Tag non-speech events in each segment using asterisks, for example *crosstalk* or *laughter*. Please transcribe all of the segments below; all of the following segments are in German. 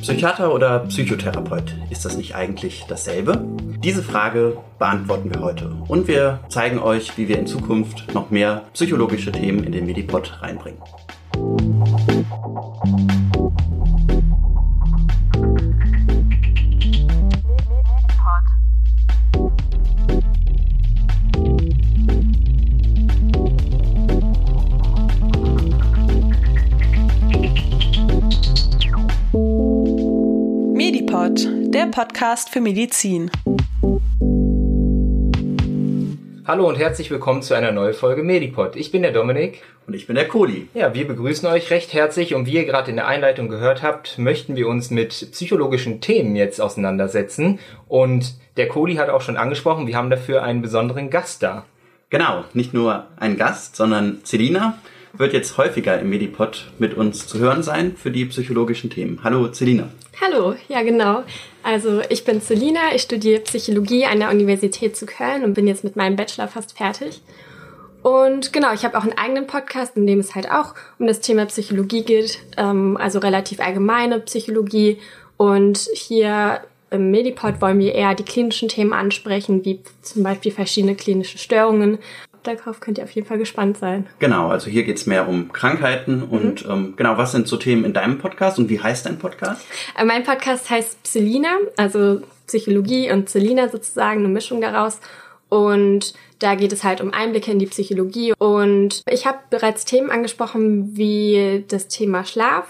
Psychiater oder Psychotherapeut, ist das nicht eigentlich dasselbe? Diese Frage beantworten wir heute und wir zeigen euch, wie wir in Zukunft noch mehr psychologische Themen in den Medipod reinbringen. Podcast für Medizin. Hallo und herzlich willkommen zu einer neuen Folge Medipod. Ich bin der Dominik. Und ich bin der Kodi. Ja, wir begrüßen euch recht herzlich und wie ihr gerade in der Einleitung gehört habt, möchten wir uns mit psychologischen Themen jetzt auseinandersetzen. Und der Kodi hat auch schon angesprochen, wir haben dafür einen besonderen Gast da. Genau, nicht nur ein Gast, sondern Celina wird jetzt häufiger im Medipod mit uns zu hören sein für die psychologischen Themen. Hallo Celina. Hallo, ja genau. Also ich bin Celina, ich studiere Psychologie an der Universität zu Köln und bin jetzt mit meinem Bachelor fast fertig. Und genau, ich habe auch einen eigenen Podcast, in dem es halt auch um das Thema Psychologie geht, ähm, also relativ allgemeine Psychologie. Und hier im Medipod wollen wir eher die klinischen Themen ansprechen, wie zum Beispiel verschiedene klinische Störungen darauf könnt ihr auf jeden Fall gespannt sein. Genau, also hier geht es mehr um Krankheiten und mhm. ähm, genau, was sind so Themen in deinem Podcast und wie heißt dein Podcast? Äh, mein Podcast heißt Selina, also Psychologie und Selina sozusagen, eine Mischung daraus. Und da geht es halt um Einblicke in die Psychologie. Und ich habe bereits Themen angesprochen wie das Thema Schlaf,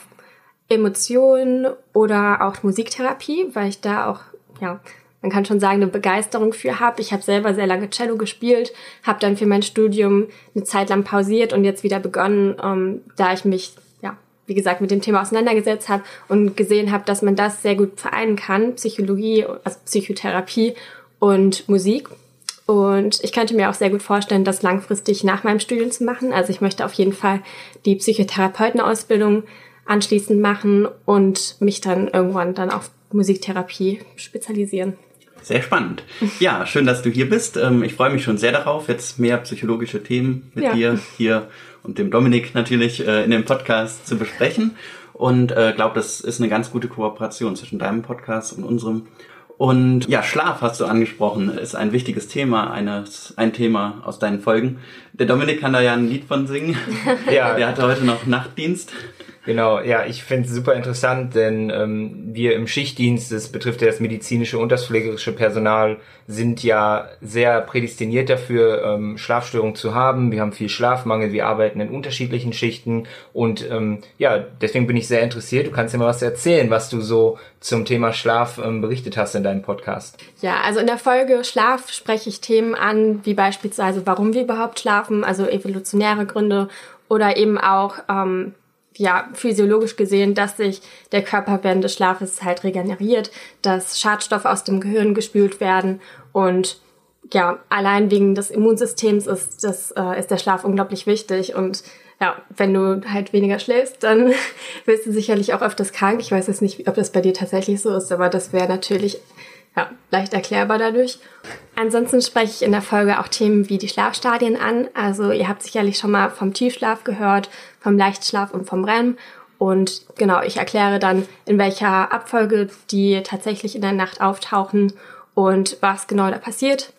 Emotionen oder auch Musiktherapie, weil ich da auch ja man kann schon sagen, eine Begeisterung für habe. Ich habe selber sehr lange Cello gespielt, habe dann für mein Studium eine Zeit lang pausiert und jetzt wieder begonnen, ähm, da ich mich, ja, wie gesagt, mit dem Thema auseinandergesetzt habe und gesehen habe, dass man das sehr gut vereinen kann, Psychologie, also Psychotherapie und Musik. Und ich könnte mir auch sehr gut vorstellen, das langfristig nach meinem Studium zu machen. Also ich möchte auf jeden Fall die Psychotherapeutenausbildung anschließend machen und mich dann irgendwann dann auf Musiktherapie spezialisieren. Sehr spannend. Ja, schön, dass du hier bist. Ähm, ich freue mich schon sehr darauf, jetzt mehr psychologische Themen mit ja. dir hier und dem Dominik natürlich äh, in dem Podcast zu besprechen. Und äh, glaube, das ist eine ganz gute Kooperation zwischen deinem Podcast und unserem. Und ja, Schlaf hast du angesprochen, ist ein wichtiges Thema, eines, ein Thema aus deinen Folgen. Der Dominik kann da ja ein Lied von singen. ja. Der hatte heute noch Nachtdienst. Genau, ja, ich finde es super interessant, denn ähm, wir im Schichtdienst, das betrifft ja das medizinische und das pflegerische Personal, sind ja sehr prädestiniert dafür, ähm, Schlafstörungen zu haben. Wir haben viel Schlafmangel, wir arbeiten in unterschiedlichen Schichten und ähm, ja, deswegen bin ich sehr interessiert. Du kannst ja mal was erzählen, was du so zum Thema Schlaf ähm, berichtet hast in deinem Podcast. Ja, also in der Folge Schlaf spreche ich Themen an, wie beispielsweise, warum wir überhaupt schlafen, also evolutionäre Gründe oder eben auch ähm, ja, physiologisch gesehen, dass sich der Körper während des Schlafes halt regeneriert, dass Schadstoffe aus dem Gehirn gespült werden und ja, allein wegen des Immunsystems ist, das, äh, ist der Schlaf unglaublich wichtig und ja, wenn du halt weniger schläfst, dann *laughs* wirst du sicherlich auch öfters krank. Ich weiß jetzt nicht, ob das bei dir tatsächlich so ist, aber das wäre natürlich ja, leicht erklärbar dadurch. Ansonsten spreche ich in der Folge auch Themen wie die Schlafstadien an. Also ihr habt sicherlich schon mal vom Tiefschlaf gehört, vom Leichtschlaf und vom REM. Und genau, ich erkläre dann, in welcher Abfolge die tatsächlich in der Nacht auftauchen und was genau da passiert.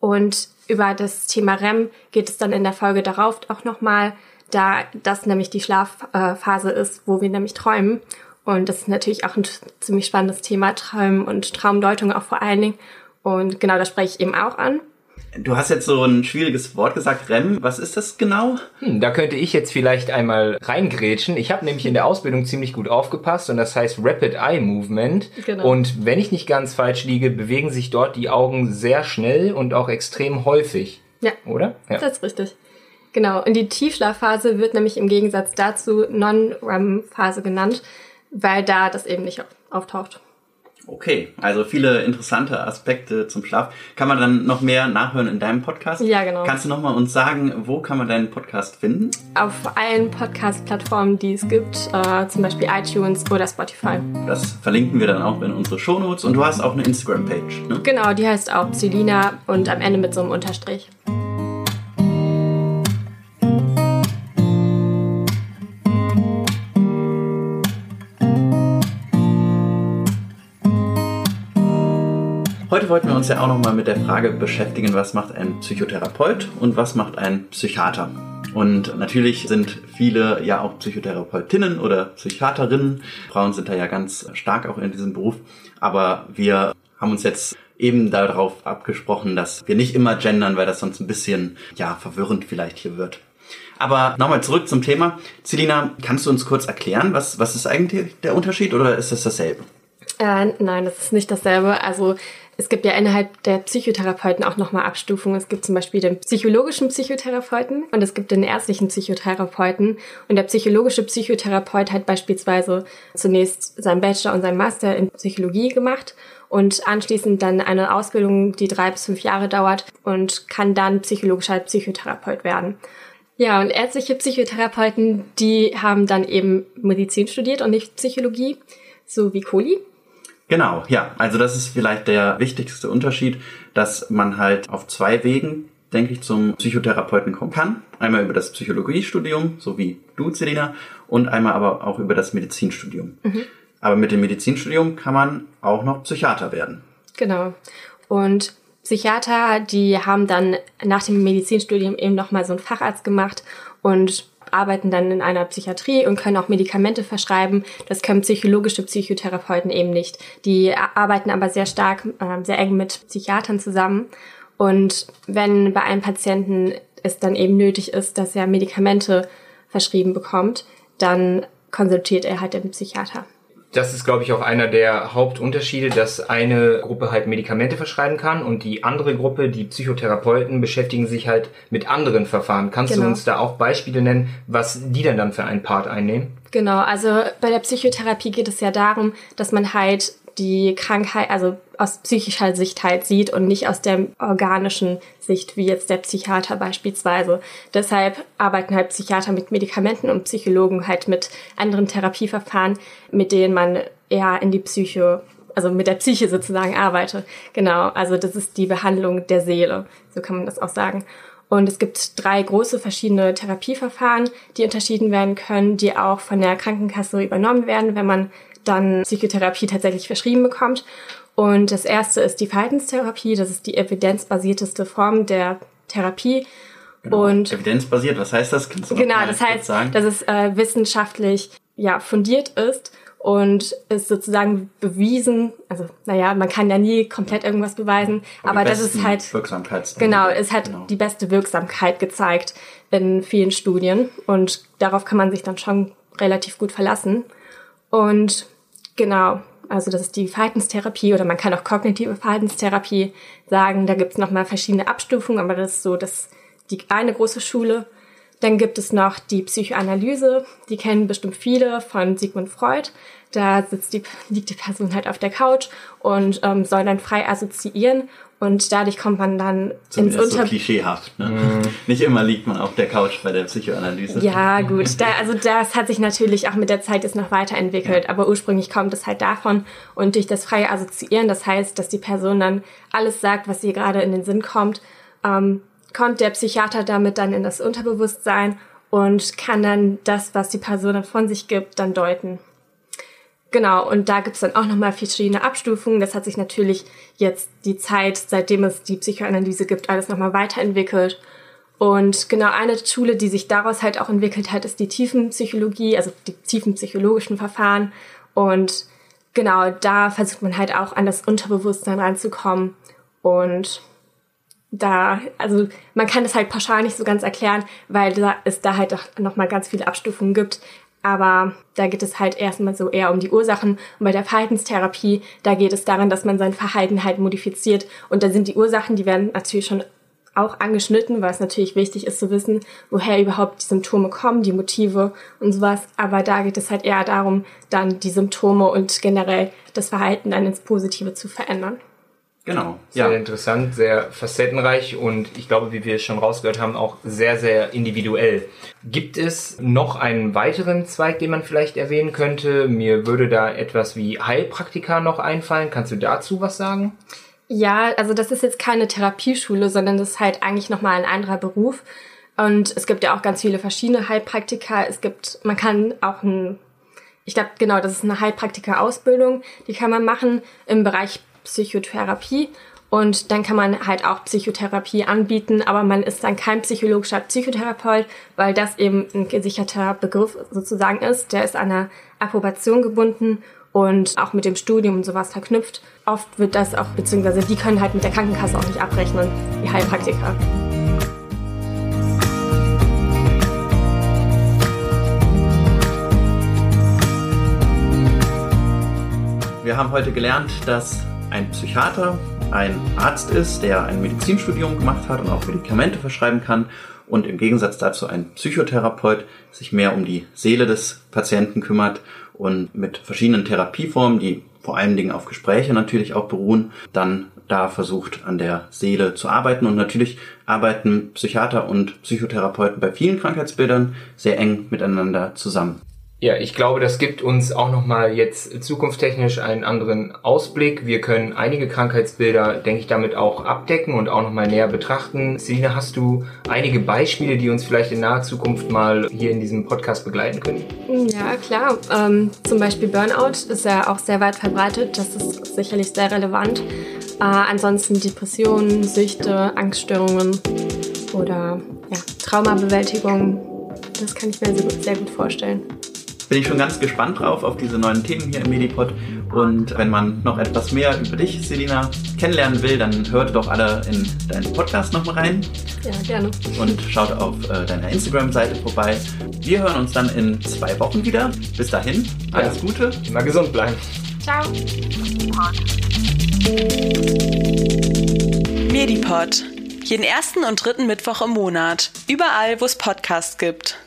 Und über das Thema REM geht es dann in der Folge darauf auch nochmal, da das nämlich die Schlafphase ist, wo wir nämlich träumen. Und das ist natürlich auch ein ziemlich spannendes Thema, Träumen und Traumdeutung auch vor allen Dingen. Und genau das spreche ich eben auch an. Du hast jetzt so ein schwieriges Wort gesagt, REM. Was ist das genau? Hm, da könnte ich jetzt vielleicht einmal reingrätschen. Ich habe nämlich in der Ausbildung ziemlich gut aufgepasst und das heißt Rapid Eye Movement. Genau. Und wenn ich nicht ganz falsch liege, bewegen sich dort die Augen sehr schnell und auch extrem häufig. Ja. Oder? Ja. Das ist richtig. Genau. Und die Tiefschlafphase wird nämlich im Gegensatz dazu Non-REM-Phase genannt weil da das eben nicht auftaucht. Okay, also viele interessante Aspekte zum Schlaf. Kann man dann noch mehr nachhören in deinem Podcast? Ja, genau. Kannst du noch mal uns sagen, wo kann man deinen Podcast finden? Auf allen Podcast-Plattformen, die es gibt, äh, zum Beispiel iTunes oder Spotify. Das verlinken wir dann auch in unsere Shownotes. Und du hast auch eine Instagram-Page, ne? Genau, die heißt auch Celina und am Ende mit so einem Unterstrich. Heute wollten wir uns ja auch nochmal mit der Frage beschäftigen, was macht ein Psychotherapeut und was macht ein Psychiater. Und natürlich sind viele ja auch Psychotherapeutinnen oder Psychiaterinnen. Frauen sind da ja ganz stark auch in diesem Beruf. Aber wir haben uns jetzt eben darauf abgesprochen, dass wir nicht immer gendern, weil das sonst ein bisschen, ja, verwirrend vielleicht hier wird. Aber nochmal zurück zum Thema. Celina, kannst du uns kurz erklären, was, was ist eigentlich der Unterschied oder ist das dasselbe? Äh, nein, das ist nicht dasselbe. Also es gibt ja innerhalb der Psychotherapeuten auch nochmal Abstufungen. Es gibt zum Beispiel den psychologischen Psychotherapeuten und es gibt den ärztlichen Psychotherapeuten. Und der psychologische Psychotherapeut hat beispielsweise zunächst seinen Bachelor und seinen Master in Psychologie gemacht und anschließend dann eine Ausbildung, die drei bis fünf Jahre dauert und kann dann psychologischer Psychotherapeut werden. Ja, und ärztliche Psychotherapeuten, die haben dann eben Medizin studiert und nicht Psychologie, so wie Kohli. Genau, ja. Also das ist vielleicht der wichtigste Unterschied, dass man halt auf zwei Wegen, denke ich, zum Psychotherapeuten kommen kann. Einmal über das Psychologiestudium, so wie du, Selina, und einmal aber auch über das Medizinstudium. Mhm. Aber mit dem Medizinstudium kann man auch noch Psychiater werden. Genau. Und Psychiater, die haben dann nach dem Medizinstudium eben nochmal so einen Facharzt gemacht und arbeiten dann in einer Psychiatrie und können auch Medikamente verschreiben. Das können psychologische Psychotherapeuten eben nicht. Die arbeiten aber sehr stark, äh, sehr eng mit Psychiatern zusammen. Und wenn bei einem Patienten es dann eben nötig ist, dass er Medikamente verschrieben bekommt, dann konsultiert er halt den Psychiater das ist, glaube ich, auch einer der Hauptunterschiede, dass eine Gruppe halt Medikamente verschreiben kann und die andere Gruppe, die Psychotherapeuten, beschäftigen sich halt mit anderen Verfahren. Kannst genau. du uns da auch Beispiele nennen, was die denn dann für einen Part einnehmen? Genau, also bei der Psychotherapie geht es ja darum, dass man halt die Krankheit, also aus psychischer Sicht halt sieht und nicht aus der organischen Sicht, wie jetzt der Psychiater beispielsweise. Deshalb arbeiten halt Psychiater mit Medikamenten und Psychologen halt mit anderen Therapieverfahren, mit denen man eher in die Psyche, also mit der Psyche sozusagen arbeitet. Genau, also das ist die Behandlung der Seele, so kann man das auch sagen. Und es gibt drei große verschiedene Therapieverfahren, die unterschieden werden können, die auch von der Krankenkasse übernommen werden, wenn man dann Psychotherapie tatsächlich verschrieben bekommt. Und das erste ist die Verhaltenstherapie. Das ist die evidenzbasierteste Form der Therapie. Genau. Und evidenzbasiert, was heißt das? Kannst du genau, das heißt, sagen? dass es äh, wissenschaftlich ja fundiert ist und ist sozusagen bewiesen. Also naja, man kann ja nie komplett irgendwas beweisen, aber, aber das ist halt genau, es hat genau. die beste Wirksamkeit gezeigt in vielen Studien und darauf kann man sich dann schon relativ gut verlassen. Und genau, also das ist die Verhaltenstherapie oder man kann auch kognitive Verhaltenstherapie sagen. Da gibt's nochmal verschiedene Abstufungen, aber das ist so das, die eine große Schule. Dann gibt es noch die Psychoanalyse, die kennen bestimmt viele von Sigmund Freud. Da sitzt die, liegt die Person halt auf der Couch und ähm, soll dann frei assoziieren und dadurch kommt man dann Zumindest ins Unter... so klischeehaft, ne? Mm. *laughs* Nicht immer liegt man auf der Couch bei der Psychoanalyse. Ja, gut. Da, also das hat sich natürlich auch mit der Zeit jetzt noch weiterentwickelt, ja. aber ursprünglich kommt es halt davon und durch das freie Assoziieren, das heißt, dass die Person dann alles sagt, was ihr gerade in den Sinn kommt, ähm, kommt der Psychiater damit dann in das Unterbewusstsein und kann dann das, was die Person dann von sich gibt, dann deuten. Genau, und da gibt's dann auch nochmal verschiedene Abstufungen. Das hat sich natürlich jetzt die Zeit, seitdem es die Psychoanalyse gibt, alles nochmal weiterentwickelt. Und genau eine Schule, die sich daraus halt auch entwickelt hat, ist die Tiefenpsychologie, also die tiefenpsychologischen Verfahren. Und genau da versucht man halt auch an das Unterbewusstsein ranzukommen. Und da, also man kann das halt pauschal nicht so ganz erklären, weil da es da halt auch nochmal ganz viele Abstufungen gibt. Aber da geht es halt erstmal so eher um die Ursachen. Und bei der Verhaltenstherapie, da geht es daran, dass man sein Verhalten halt modifiziert. Und da sind die Ursachen, die werden natürlich schon auch angeschnitten, weil es natürlich wichtig ist zu wissen, woher überhaupt die Symptome kommen, die Motive und sowas. Aber da geht es halt eher darum, dann die Symptome und generell das Verhalten dann ins Positive zu verändern. Genau. Sehr ja. interessant, sehr facettenreich und ich glaube, wie wir es schon rausgehört haben, auch sehr, sehr individuell. Gibt es noch einen weiteren Zweig, den man vielleicht erwähnen könnte? Mir würde da etwas wie Heilpraktika noch einfallen. Kannst du dazu was sagen? Ja, also das ist jetzt keine Therapieschule, sondern das ist halt eigentlich nochmal ein anderer Beruf. Und es gibt ja auch ganz viele verschiedene Heilpraktika. Es gibt, man kann auch ein, ich glaube, genau, das ist eine Heilpraktika-Ausbildung, die kann man machen im Bereich Psychotherapie. Und dann kann man halt auch Psychotherapie anbieten, aber man ist dann kein psychologischer Psychotherapeut, weil das eben ein gesicherter Begriff sozusagen ist. Der ist an einer Approbation gebunden und auch mit dem Studium und sowas verknüpft. Oft wird das auch, beziehungsweise die können halt mit der Krankenkasse auch nicht abrechnen, die Heilpraktiker. Wir haben heute gelernt, dass ein Psychiater ein Arzt ist, der ein Medizinstudium gemacht hat und auch Medikamente verschreiben kann und im Gegensatz dazu ein Psychotherapeut sich mehr um die Seele des Patienten kümmert und mit verschiedenen Therapieformen, die vor allen Dingen auf Gespräche natürlich auch beruhen, dann da versucht an der Seele zu arbeiten. Und natürlich arbeiten Psychiater und Psychotherapeuten bei vielen Krankheitsbildern sehr eng miteinander zusammen. Ja, ich glaube, das gibt uns auch nochmal jetzt zukunftstechnisch einen anderen Ausblick. Wir können einige Krankheitsbilder, denke ich, damit auch abdecken und auch nochmal näher betrachten. Selina, hast du einige Beispiele, die uns vielleicht in naher Zukunft mal hier in diesem Podcast begleiten können? Ja, klar. Ähm, zum Beispiel Burnout ist ja auch sehr weit verbreitet. Das ist sicherlich sehr relevant. Äh, ansonsten Depressionen, Süchte, Angststörungen oder ja, Traumabewältigung. Das kann ich mir sehr gut vorstellen bin ich schon ganz gespannt drauf, auf diese neuen Themen hier im Medipod. Und wenn man noch etwas mehr über dich, Selina, kennenlernen will, dann hört doch alle in deinen Podcast nochmal rein. Ja, gerne. Und schaut auf äh, deiner Instagram-Seite vorbei. Wir hören uns dann in zwei Wochen wieder. Bis dahin, alles ja. Gute. Immer gesund bleiben. Ciao. Medipod. Jeden ersten und dritten Mittwoch im Monat. Überall, wo es Podcasts gibt.